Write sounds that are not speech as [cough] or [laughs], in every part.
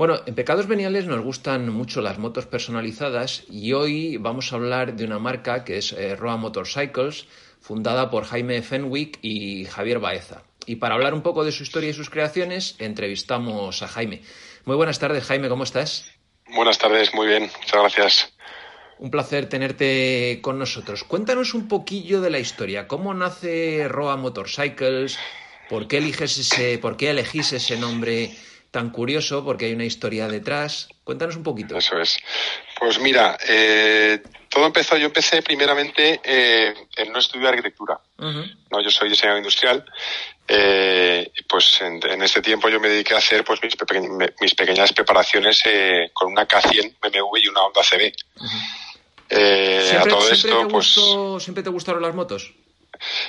Bueno, en Pecados Veniales nos gustan mucho las motos personalizadas y hoy vamos a hablar de una marca que es eh, Roa Motorcycles, fundada por Jaime Fenwick y Javier Baeza. Y para hablar un poco de su historia y sus creaciones, entrevistamos a Jaime. Muy buenas tardes, Jaime, ¿cómo estás? Buenas tardes, muy bien, muchas gracias. Un placer tenerte con nosotros. Cuéntanos un poquillo de la historia. ¿Cómo nace Roa Motorcycles? ¿Por qué eliges ese, por qué elegís ese nombre tan curioso porque hay una historia detrás. Cuéntanos un poquito. Eso es. Pues mira, eh, todo empezó, yo empecé primeramente eh, en no estudiar arquitectura. No, yo soy diseñador industrial. Eh, pues en, este tiempo yo me dediqué a hacer pues mis, mis pequeñas preparaciones eh, con una K100 BMW y una Honda CB. a todo esto, pues. ¿Siempre te gustaron las motos?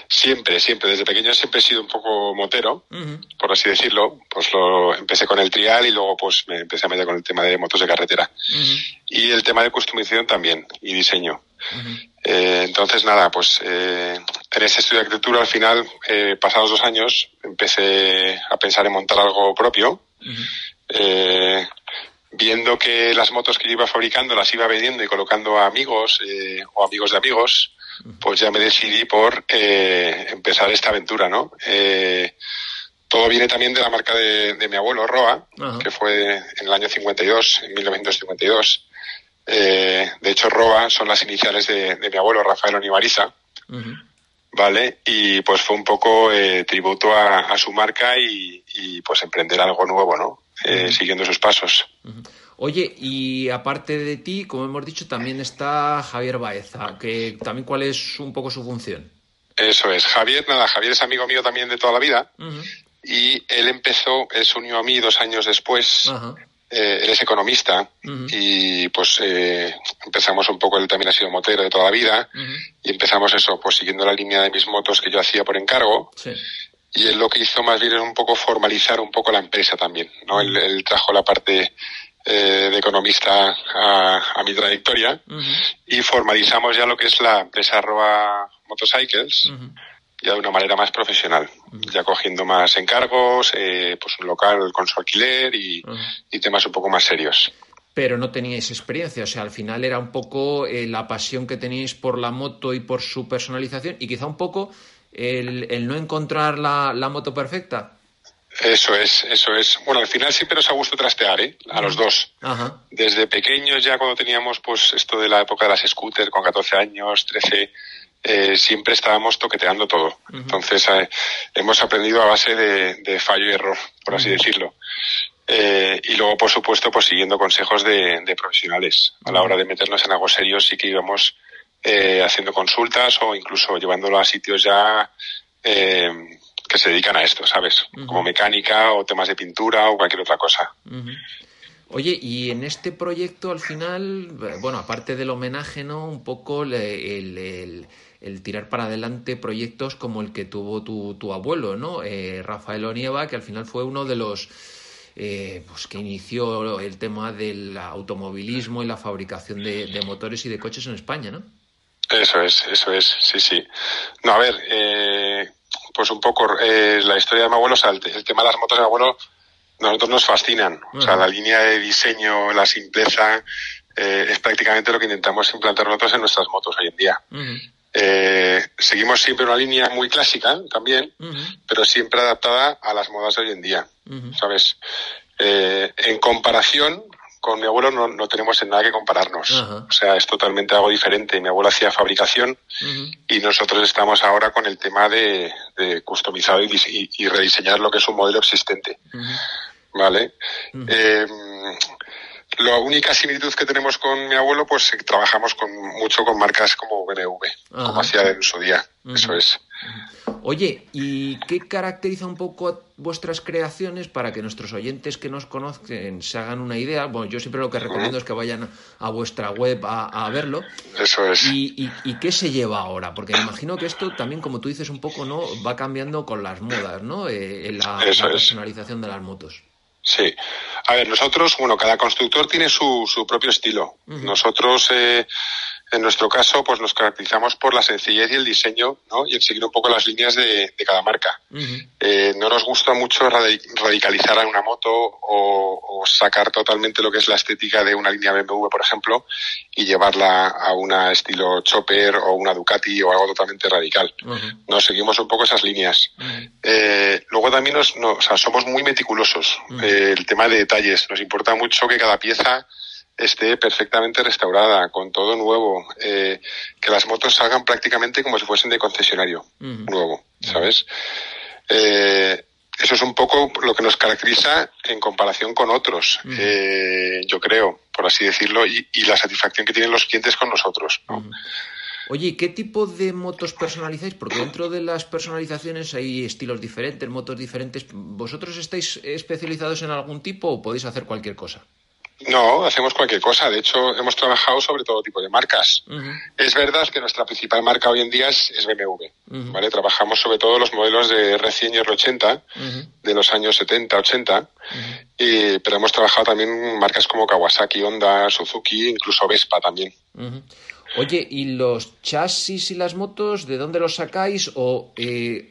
Siempre, siempre. Desde pequeño siempre he sido un poco motero, por así decirlo. Pues lo empecé con el trial y luego pues me empecé a meter con el tema de motos de carretera. Y el tema de customización también, y diseño. Eh, entonces, nada, pues eh, en ese estudio de arquitectura al final, eh, pasados dos años, empecé a pensar en montar algo propio. viendo que las motos que yo iba fabricando las iba vendiendo y colocando a amigos o amigos de amigos, pues ya me decidí por eh, empezar esta aventura, ¿no? Eh, todo viene también de la marca de, mi abuelo, Roa, que fue en el año 52, en 1952. Eh, de hecho, Roa son las iniciales de, mi abuelo, Rafael Onibariza. ¿Vale? Y pues fue un poco tributo a, su marca y, pues emprender algo nuevo, ¿no? siguiendo sus pasos. Oye, y aparte de ti, como hemos dicho, también está Javier Baeza, que también cuál es un poco su función. Eso es. Javier, nada, Javier es amigo mío también de toda la vida. Y él empezó, él se unió a mí dos años después. Eh, él es economista y pues eh, empezamos un poco, él también ha sido motero de toda la vida y empezamos eso, pues siguiendo la línea de mis motos que yo hacía por encargo. Y él lo que hizo más bien es un poco formalizar un poco la empresa también, ¿no? él trajo la parte eh, de economista a, mi trayectoria y formalizamos ya lo que es la empresa Roa Motorcycles ya de una manera más profesional, ya cogiendo más encargos, eh, pues un local con su alquiler y, temas un poco más serios pero no teníais experiencia. O sea, al final era un poco eh, la pasión que teníais por la moto y por su personalización y quizá un poco el, no encontrar la, moto perfecta. Eso es, eso es. Bueno, al final siempre nos ha gustado trastear, ¿eh? A los dos. Desde pequeños, ya cuando teníamos, pues, esto de la época de las scooters, con 14 años, 13, eh, siempre estábamos toqueteando todo. Entonces, eh, hemos aprendido a base de, fallo y error, por así decirlo. Eh, y luego, por supuesto, pues siguiendo consejos de, de profesionales. A la hora de meternos en algo serio, sí que íbamos eh, haciendo consultas o incluso llevándolo a sitios ya eh, que se dedican a esto, ¿sabes? Como mecánica o temas de pintura o cualquier otra cosa. Oye, y en este proyecto al final, bueno, aparte del homenaje, ¿no? Un poco el, tirar para adelante proyectos como el que tuvo tu, abuelo, ¿no? Eh, Rafael Onieva, que al final fue uno de los... Eh, pues que inició el tema del automovilismo y la fabricación de, motores y de coches en España, ¿no? Eso es, eso es, sí, sí. No, a ver, eh, pues un poco eh, la historia de mi abuelo, o sea, el, tema de las motos de mi abuelo, nosotros nos fascinan. O sea, la línea de diseño, la simpleza, eh, es prácticamente lo que intentamos implantar nosotros en nuestras motos hoy en día. eh, seguimos siempre una línea muy clásica también, pero siempre adaptada a las modas de hoy en día, ¿sabes? En comparación, con mi abuelo no, no tenemos en nada que compararnos. O sea, es totalmente algo diferente. Mi abuelo hacía fabricación y nosotros estamos ahora con el tema de, de customizado y, y, rediseñar lo que es un modelo existente. ¿Vale? Eh, la única similitud que tenemos con mi abuelo, pues trabajamos con mucho con marcas como BMW, como hacía en su día. Eso es. Oye, ¿y qué caracteriza un poco vuestras creaciones para que nuestros oyentes que nos conozcan se hagan una idea? Bueno, yo siempre lo que recomiendo es que vayan a vuestra web a, verlo. Eso es. ¿Y, qué se lleva ahora? Porque me imagino que esto también, como tú dices un poco, ¿no? Va cambiando con las modas, ¿no? Eh, en la, personalización de las motos. Sí. A ver, nosotros, bueno, cada constructor tiene su, su propio estilo. Nosotros... Eh, en nuestro caso, pues nos caracterizamos por la sencillez y el diseño, ¿no? Y en seguir un poco las líneas de, cada marca. eh, no nos gusta mucho radicalizar a una moto o, sacar totalmente lo que es la estética de una línea BMW, por ejemplo, y llevarla a una estilo Chopper o una Ducati o algo totalmente radical. Nos seguimos un poco esas líneas. eh, luego también nos, o sea, somos muy meticulosos. Eh, el tema de detalles. Nos importa mucho que cada pieza esté perfectamente restaurada, con todo nuevo, eh, que las motos salgan prácticamente como si fuesen de concesionario nuevo, ¿sabes? Eh, eso es un poco lo que nos caracteriza en comparación con otros, eh, yo creo, por así decirlo, y, la satisfacción que tienen los clientes con nosotros. Oye, ¿qué tipo de motos personalizáis? Porque dentro de las personalizaciones hay estilos diferentes, motos diferentes. ¿Vosotros estáis especializados en algún tipo o podéis hacer cualquier cosa? No, hacemos cualquier cosa. De hecho, hemos trabajado sobre todo tipo de marcas. Es verdad que nuestra principal marca hoy en día es, BMW. ¿vale? Trabajamos sobre todo los modelos de R100 y R80 de los años 70, 80. y, pero hemos trabajado también marcas como Kawasaki, Honda, Suzuki, incluso Vespa también. Oye, ¿y los chasis y las motos, de dónde los sacáis? ¿O eh,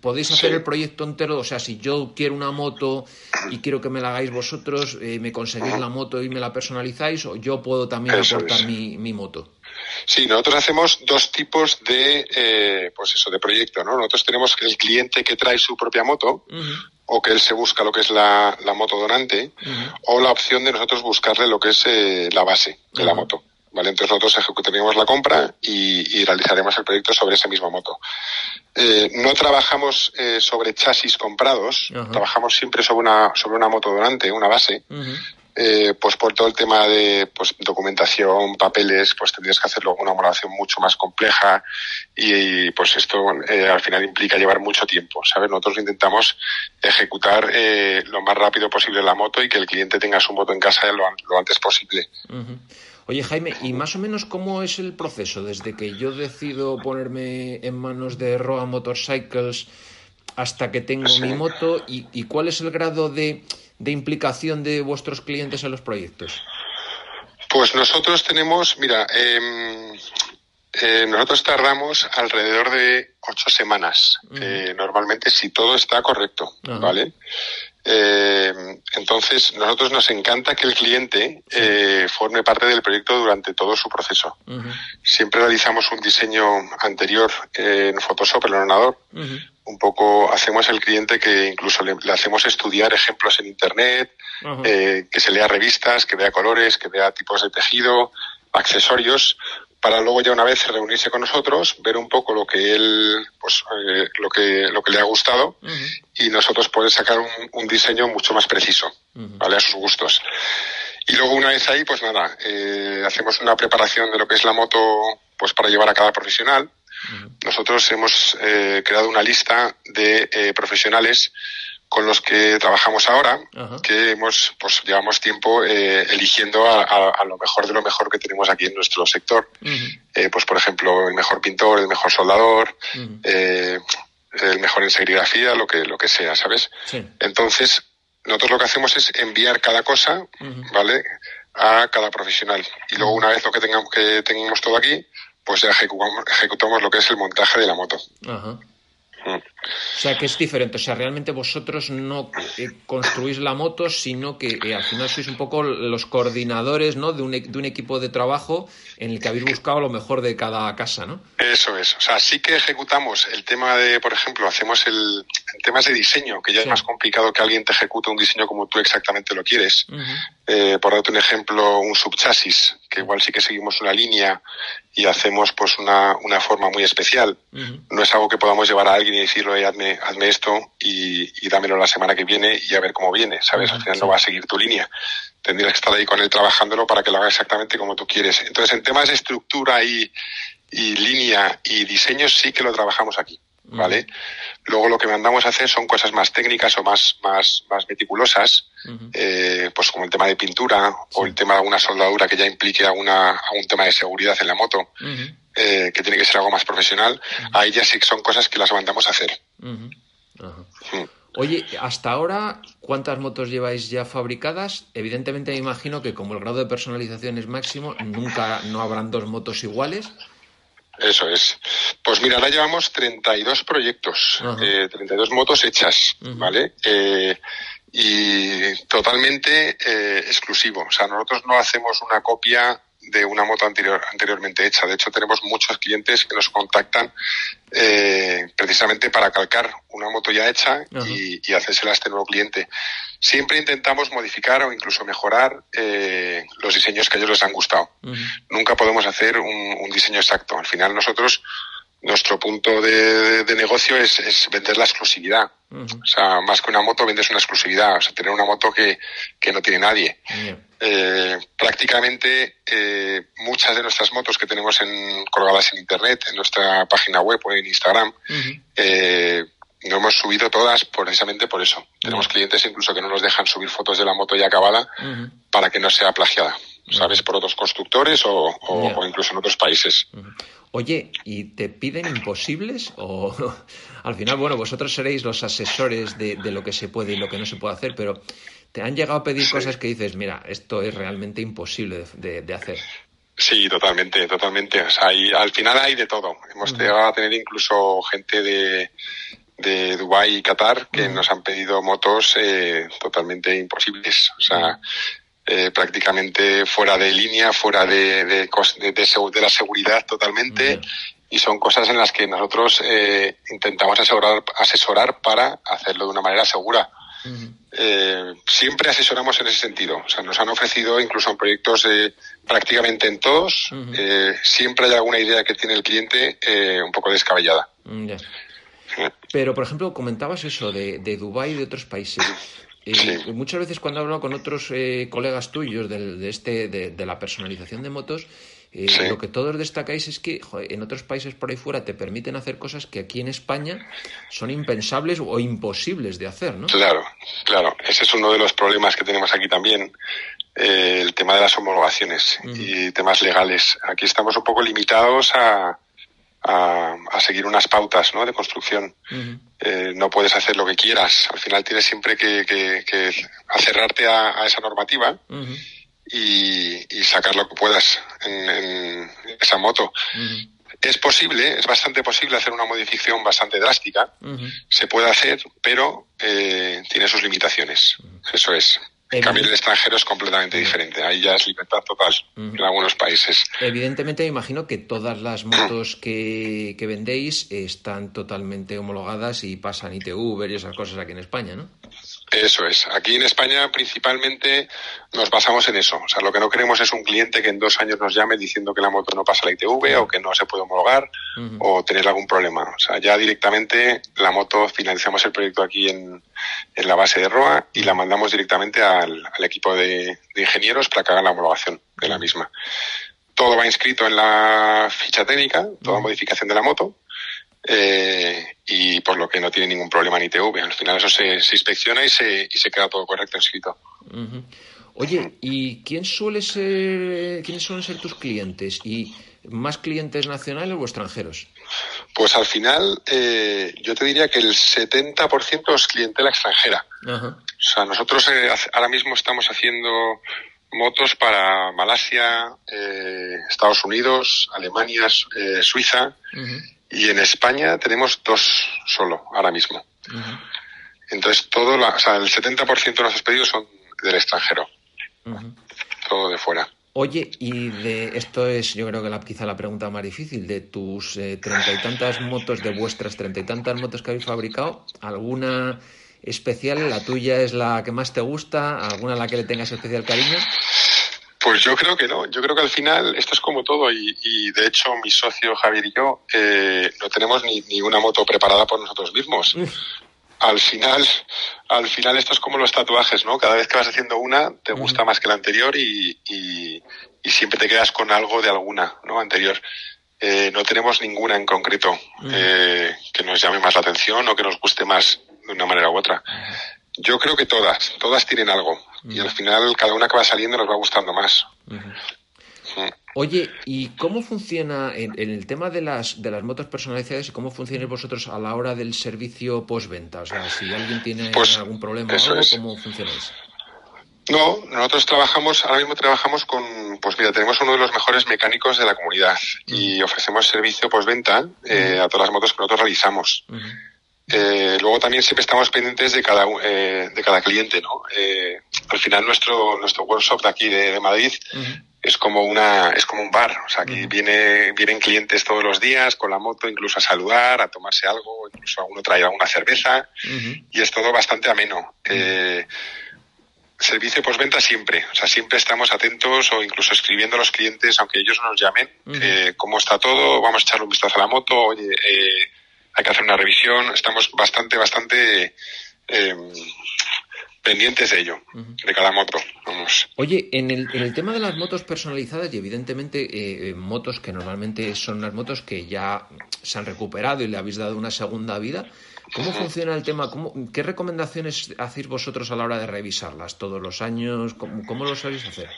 podéis hacer el proyecto entero, o sea, si yo quiero una moto y quiero que me la hagáis vosotros, eh, me conseguís la moto y me la personalizáis, o yo puedo también aportar mi, moto. Sí, nosotros hacemos dos tipos de, eh, pues eso, de proyecto, ¿no? Nosotros tenemos el cliente que trae su propia moto, o que él se busca lo que es la, moto donante, o la opción de nosotros buscarle lo que es eh, la base de la moto. ¿Vale? Entonces nosotros ejecutaremos la compra y, realizaremos el proyecto sobre esa misma moto. Eh, no trabajamos eh, sobre chasis comprados, trabajamos siempre sobre una, sobre una moto donante, una base. Eh, pues por todo el tema de pues, documentación, papeles, pues tendrías que hacerlo una homologación mucho más compleja y, pues esto al final implica llevar mucho tiempo, ¿sabes? Nosotros intentamos ejecutar lo más rápido posible la moto y que el cliente tenga su moto en casa lo, lo antes posible. Oye, Jaime, ¿y más o menos cómo es el proceso desde que yo decido ponerme en manos de Roa Motorcycles hasta que tengo mi moto y, cuál es el grado de, implicación de vuestros clientes en los proyectos? Pues nosotros tenemos, mira, em, eh, nosotros tardamos alrededor de ocho semanas, eh, normalmente si todo está correcto, ¿vale? Eh, entonces, nosotros nos encanta que el cliente eh, forme parte del proyecto durante todo su proceso. Siempre realizamos un diseño anterior en Photoshop, el ordenador. Un poco hacemos el cliente que incluso le, hacemos estudiar ejemplos en Internet, eh, que se lea revistas, que vea colores, que vea tipos de tejido, accesorios, para luego ya una vez reunirse con nosotros, ver un poco lo que él, pues, eh, lo que lo que le ha gustado y nosotros poder sacar un, diseño mucho más preciso, ¿vale? A sus gustos. Y luego una vez ahí, pues nada, eh, hacemos una preparación de lo que es la moto, pues para llevar a cada profesional. Nosotros hemos eh, creado una lista de profesionales con los que trabajamos ahora, que hemos, pues llevamos tiempo eh, eligiendo a, lo mejor de lo mejor que tenemos aquí en nuestro sector. Eh, pues por ejemplo, el mejor pintor, el mejor soldador, eh, el mejor en serigrafía, lo que, lo que sea, ¿sabes? Entonces, nosotros lo que hacemos es enviar cada cosa, ¿vale? A cada profesional. Y luego una vez lo que tengamos, que tengamos todo aquí, pues ya ejecutamos, ejecutamos lo que es el montaje de la moto. O sea, que es diferente. O sea, realmente vosotros no eh, construís la moto, sino que eh, al final sois un poco los coordinadores ¿no? de, un, de un equipo de trabajo en el que habéis buscado lo mejor de cada casa, ¿no? Eso es. O sea, sí que ejecutamos el tema de, por ejemplo, hacemos el, temas de diseño, que ya es más complicado que alguien te ejecute un diseño como tú exactamente lo quieres. Eh, por darte un ejemplo, un subchasis, que igual sí que seguimos una línea y hacemos pues una, una forma muy especial. No es algo que podamos llevar a alguien y decirle, hazme, hazme esto y, y, dámelo la semana que viene y a ver cómo viene, ¿sabes? Al final no va a seguir tu línea. Tendrías que estar ahí con él trabajándolo para que lo haga exactamente como tú quieres. Entonces, en temas de estructura y, y línea y diseño sí que lo trabajamos aquí. ¿vale? Luego lo que mandamos a hacer son cosas más técnicas o más, más, más meticulosas, eh, pues como el tema de pintura o el tema de alguna soldadura que ya implique alguna, algún tema de seguridad en la moto, eh, que tiene que ser algo más profesional. Ahí ya sí son cosas que las mandamos a hacer. Mm. Oye, hasta ahora, ¿cuántas motos lleváis ya fabricadas? Evidentemente me imagino que como el grado de personalización es máximo, nunca no habrán dos motos iguales. Eso es. Pues mira, ahora llevamos 32 proyectos, eh, 32 motos hechas, ¿vale? Eh, y totalmente eh, exclusivo. O sea, nosotros no hacemos una copia de una moto anterior, anteriormente hecha. De hecho, tenemos muchos clientes que nos contactan eh, precisamente para calcar una moto ya hecha y, y, hacérsela a este nuevo cliente. Siempre intentamos modificar o incluso mejorar eh, los diseños que a ellos les han gustado. Nunca podemos hacer un, un, diseño exacto. Al final nosotros, nuestro punto de, de negocio es, es, vender la exclusividad. O sea, más que una moto, vendes una exclusividad. O sea, tener una moto que, que no tiene nadie. Eh, prácticamente eh, muchas de nuestras motos que tenemos en, colgadas en internet, en nuestra página web o en Instagram, uh -huh. eh, no hemos subido todas precisamente por eso. Uh -huh. Tenemos clientes incluso que no nos dejan subir fotos de la moto ya acabada uh -huh. para que no sea plagiada, ¿sabes? Por otros constructores o, o, o incluso en otros países. Oye, ¿y te piden imposibles? O [laughs] al final, bueno, vosotros seréis los asesores de, de, lo que se puede y lo que no se puede hacer, pero ¿te han llegado a pedir sí. cosas que dices, mira, esto es realmente imposible de, de hacer? Sí, totalmente, totalmente. O sea, hay, al final hay de todo. Hemos uh -huh. llegado a tener incluso gente de, de Dubái y Qatar que uh -huh. nos han pedido motos eh, totalmente imposibles. O sea, uh -huh. eh, prácticamente fuera de línea, fuera de, de, de, de la seguridad totalmente. Y son cosas en las que nosotros eh, intentamos asesorar, asesorar para hacerlo de una manera segura. Eh, siempre asesoramos en ese sentido. O sea, nos han ofrecido incluso en proyectos eh, prácticamente en todos. Uh -huh. eh, siempre hay alguna idea que tiene el cliente eh, un poco descabellada. Yeah. Pero, por ejemplo, comentabas eso de, de Dubái y de otros países. Sí. Muchas veces cuando he hablado con otros eh, colegas tuyos de, de este, de, de, la personalización de motos, eh, sí. lo que todos destacáis es que joder, en otros países por ahí fuera te permiten hacer cosas que aquí en España son impensables o imposibles de hacer, ¿no? Claro, claro. Ese es uno de los problemas que tenemos aquí también. Eh, el tema de las homologaciones uh -huh. y temas legales. Aquí estamos un poco limitados a, a, a seguir unas pautas ¿no? de construcción. Uh -huh. eh, no puedes hacer lo que quieras. Al final tienes siempre que, que, que acerrarte a, a, esa normativa uh -huh. Y, y, sacar lo que puedas en, en esa moto. Es posible, es bastante posible hacer una modificación bastante drástica. Se puede hacer, pero eh, tiene sus limitaciones. Eso es. En cambio, el extranjero es completamente diferente. Ahí ya es libertad total uh -huh. en algunos países. Evidentemente, me imagino que todas las motos que, que vendéis están totalmente homologadas y pasan ITV y esas cosas aquí en España, ¿no? Eso es. Aquí en España principalmente nos basamos en eso. O sea, lo que no queremos es un cliente que en dos años nos llame diciendo que la moto no pasa la ITV o que no se puede homologar uh -huh. o tener algún problema. O sea, ya directamente la moto finalizamos el proyecto aquí en, en la base de ROA y la mandamos directamente al, al equipo de, de, ingenieros para que hagan la homologación de la misma. Todo va inscrito en la ficha técnica, toda modificación de la moto eh, y por lo que no tiene ningún problema en ITV. Al final eso se, se inspecciona y se, y se queda todo correcto. Uh -huh. Oye, ¿y quién suele ser, quiénes suelen ser tus clientes? ¿Y más clientes nacionales o extranjeros? Pues al final eh, yo te diría que el 70% es clientela extranjera. Uh -huh. O sea, nosotros eh, ahora mismo estamos haciendo motos para Malasia, eh, Estados Unidos, Alemania, Suiza. Uh -huh y en España tenemos dos solo ahora mismo. Uh -huh. Entonces, todo la, o sea, el 70% de nuestros pedidos son del extranjero. Uh -huh. Todo de fuera. Oye, y de esto es, yo creo que la, quizá la pregunta más difícil, de tus eh, treinta eh, y tantas motos, de vuestras treinta y tantas motos que habéis fabricado, ¿alguna especial? ¿La tuya es la que más te gusta? ¿Alguna a la que le tengas especial cariño? Pues yo creo que no. Yo creo que al final esto es como todo y, y de hecho mi socio Javier y yo eh, no tenemos ni, ni, una moto preparada por nosotros mismos. Al final, al final esto es como los tatuajes, ¿no? Cada vez que vas haciendo una te gusta más que la anterior y, y, y siempre te quedas con algo de alguna, ¿no? Anterior. Eh, no tenemos ninguna en concreto eh, que nos llame más la atención o que nos guste más de una manera u otra. Yo creo que todas, todas tienen algo. Uh -huh. Y al final cada una que va saliendo nos va gustando más. Uh -huh. Oye, ¿y cómo funciona en, el tema de las, de las motos personalizadas y cómo funcionáis vosotros a la hora del servicio postventa? O sea, si alguien tiene Pues, algún problema o algo. ¿cómo funcionáis? No, nosotros trabajamos, ahora mismo trabajamos con, pues mira, tenemos uno de los mejores mecánicos de la comunidad y ofrecemos servicio postventa eh, a todas las motos que nosotros realizamos. Eh, luego también siempre estamos pendientes de cada, eh, de cada cliente, ¿no? Eh, al final nuestro, nuestro workshop de aquí de, de Madrid es como una, es como un bar. O sea, aquí Ujú. viene, vienen clientes todos los días con la moto, incluso a saludar, a tomarse algo, incluso alguno trae alguna cerveza y es todo bastante ameno. Eh, servicio postventa siempre, o sea, siempre estamos atentos o incluso escribiendo a los clientes, aunque ellos no nos llamen, eh, cómo está todo, vamos a echarle un vistazo a la moto, oye, eh, hay que hacer una revisión, estamos bastante, bastante eh, pendientes de ello, de cada moto, vamos. Oye, en el, en el tema de las motos personalizadas y evidentemente eh, eh, motos que normalmente son unas motos que ya se han recuperado y le habéis dado una segunda vida, ¿cómo funciona el tema? ¿Cómo, ¿Qué recomendaciones hacéis vosotros a la hora de revisarlas todos los años? ¿Cómo, cómo lo sabéis hacer?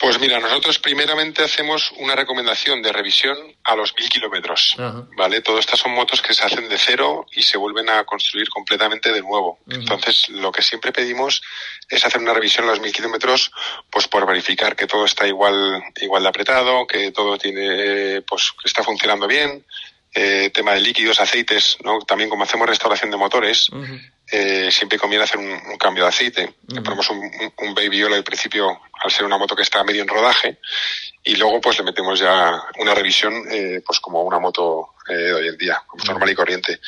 Pues mira, nosotros primeramente hacemos una recomendación de revisión a los mil kilómetros. ¿Vale? Todas estas son motos que se hacen de cero y se vuelven a construir completamente de nuevo. Entonces, lo que siempre pedimos es hacer una revisión a los mil kilómetros, pues por verificar que todo está igual, igual de apretado, que todo tiene, pues que está funcionando bien. Eh, tema de líquidos, aceites, ¿no? También como hacemos restauración de motores. Eh, siempre conviene hacer un, un cambio de aceite. Le ponemos un, un- un baby oil al principio, al ser una moto que está medio en rodaje, y luego pues le metemos ya una revisión, eh, pues como una moto eh, de hoy en día, como normal y corriente.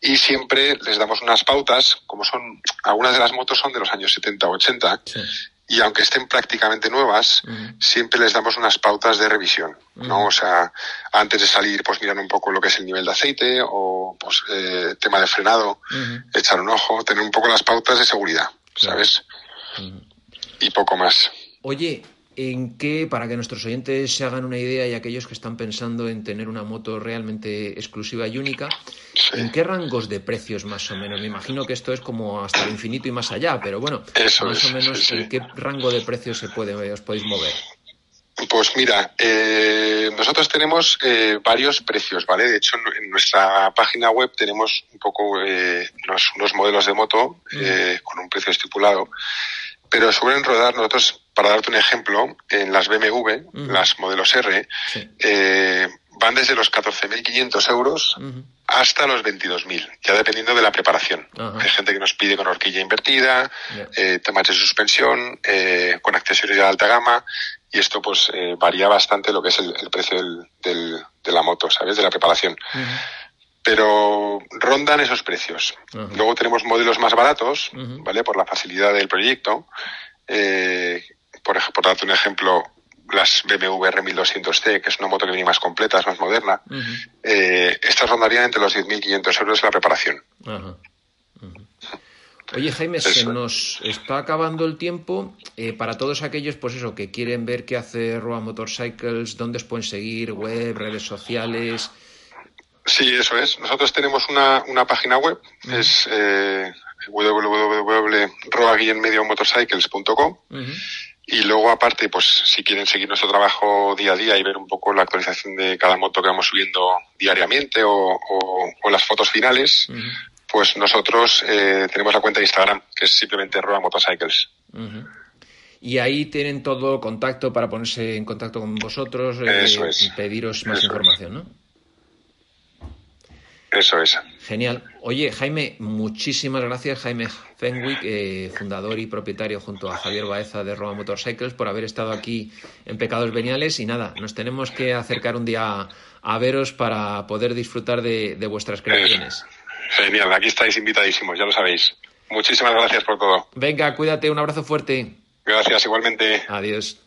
Y siempre les damos unas pautas, como son, algunas de las motos son de los años 70 o 80, Sí. Y aunque estén prácticamente nuevas, siempre les damos unas pautas de revisión, ¿no? O sea, antes de salir, pues miran un poco lo que es el nivel de aceite o, pues, eh, tema de frenado, echar un ojo, tener un poco las pautas de seguridad. ¿sabes? Y poco más. Oye, ¿en qué, para que nuestros oyentes se hagan una idea y aquellos que están pensando en tener una moto realmente exclusiva y única, Sí. ¿en qué rangos de precios más o menos? Me imagino que esto es como hasta el infinito y más allá, pero bueno, Eso más es, o menos sí, sí. ¿en qué rango de precios se puede, os podéis mover? Pues mira, eh, nosotros tenemos eh, varios precios, ¿vale? De hecho, en, nuestra página web tenemos un poco eh, unos, unos modelos de moto eh, con un precio estipulado, pero suelen rodar nosotros, para darte un ejemplo, en las BMW, las modelos R, Sí. eh, van desde los 14.500 euros Ujú. hasta los 22.000, ya dependiendo de la preparación. Hay gente que nos pide con horquilla invertida, Ya. eh, temas de suspensión, eh, con accesorios de alta gama, y esto pues eh, varía bastante lo que es el, el precio del, del- de la moto, ¿sabes? De la preparación. Pero rondan esos precios. Luego tenemos modelos más baratos. ¿vale? Por la facilidad del proyecto. Eh, por, por darte un ejemplo, las BMW R1200C, que es una moto que viene más completa, es más moderna, eh, estas rondarían entre los 10.500 euros la preparación. Ajá. Oye, Jaime, se nos está acabando el tiempo. Eh, para todos aquellos, pues eso, que quieren ver qué hace Roa Motorcycles, dónde os pueden seguir, web, redes sociales. Sí, eso es. Nosotros tenemos una, una página web, es eh, www.roa-mediomotorcycles.com Ujú. y luego aparte, pues si quieren seguir nuestro trabajo día a día y ver un poco la actualización de cada moto que vamos subiendo diariamente o, o- o las fotos finales, pues nosotros eh, tenemos la cuenta de Instagram, que es simplemente Roa Motorcycles. Y ahí tienen todo contacto para ponerse en contacto con vosotros eh, Eso es. y pediros más Eso es. información, ¿no? Eso es. Genial. Oye, Jaime, muchísimas gracias, Jaime Fenwick, eh, fundador y propietario junto a Javier Baeza de Roma Motorcycles, por haber estado aquí en Pecados Veniales. Y nada, nos tenemos que acercar un día a, veros para poder disfrutar de, de vuestras creaciones. Genial, aquí estáis invitadísimos, ya lo sabéis. Muchísimas gracias por todo. Venga, cuídate, un abrazo fuerte. Gracias igualmente. Adiós.